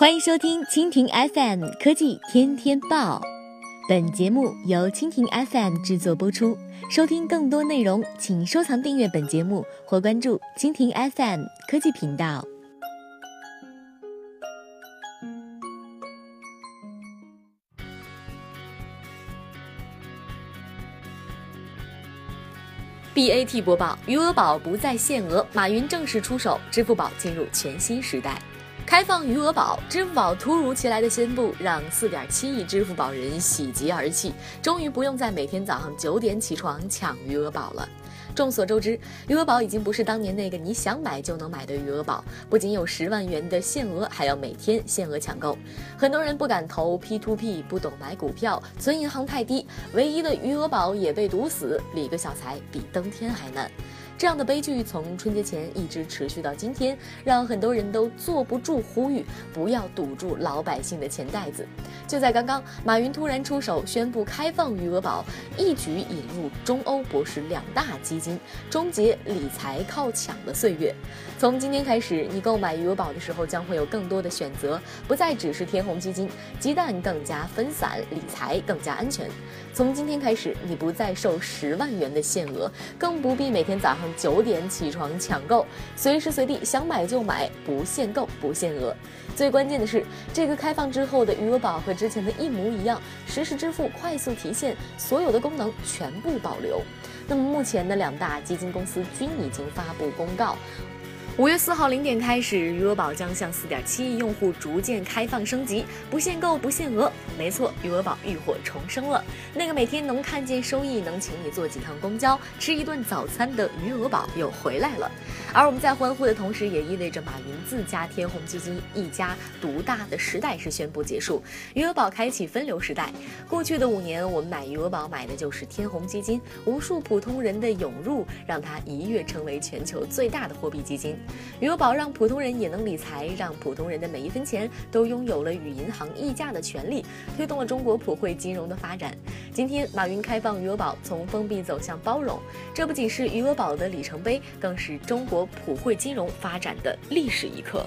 欢迎收听蜻蜓 FM 科技天天报，本节目由蜻蜓 FM 制作播出。收听更多内容，请收藏订阅本节目或关注蜻蜓 FM 科技频道。BAT 播报：余额宝不再限额，马云正式出手，支付宝进入全新时代。开放余额宝，支付宝突如其来的宣布让四点七亿支付宝人喜极而泣，终于不用在每天早上九点起床抢余额宝了。众所周知，余额宝已经不是当年那个你想买就能买的余额宝，不仅有十万元的限额，还要每天限额抢购。很多人不敢投 P2P，不懂买股票，存银行太低，唯一的余额宝也被堵死，理个小财比登天还难。这样的悲剧从春节前一直持续到今天，让很多人都坐不住，呼吁不要堵住老百姓的钱袋子。就在刚刚，马云突然出手宣布开放余额宝，一举引入中欧博时两大基金，终结理财靠抢的岁月。从今天开始，你购买余额宝的时候将会有更多的选择，不再只是天弘基金，鸡蛋更加分散，理财更加安全。从今天开始，你不再受十万元的限额，更不必每天早上。九点起床抢购，随时随地想买就买，不限购不限额。最关键的是，这个开放之后的余额宝和之前的一模一样，实时支付、快速提现，所有的功能全部保留。那么目前的两两大基金公司均已经发布公告。五月四号零点开始，余额宝将向四点七亿用户逐渐开放升级，不限购不限额。没错，余额宝浴火重生了。那个每天能看见收益、能请你坐几趟公交、吃一顿早餐的余额宝又回来了。而我们在欢呼的同时，也意味着马云自家天弘基金一家独大的时代是宣布结束，余额宝开启分流时代。过去的五年，我们买余额宝买的就是天弘基金，无数普通人的涌入，让它一跃成为全球最大的货币基金。余额宝让普通人也能理财，让普通人的每一分钱都拥有了与银行议价的权利，推动了中国普惠金融的发展。今天，马云开放余额宝，从封闭走向包容，这不仅是余额宝的里程碑，更是中国普惠金融发展的历史一刻。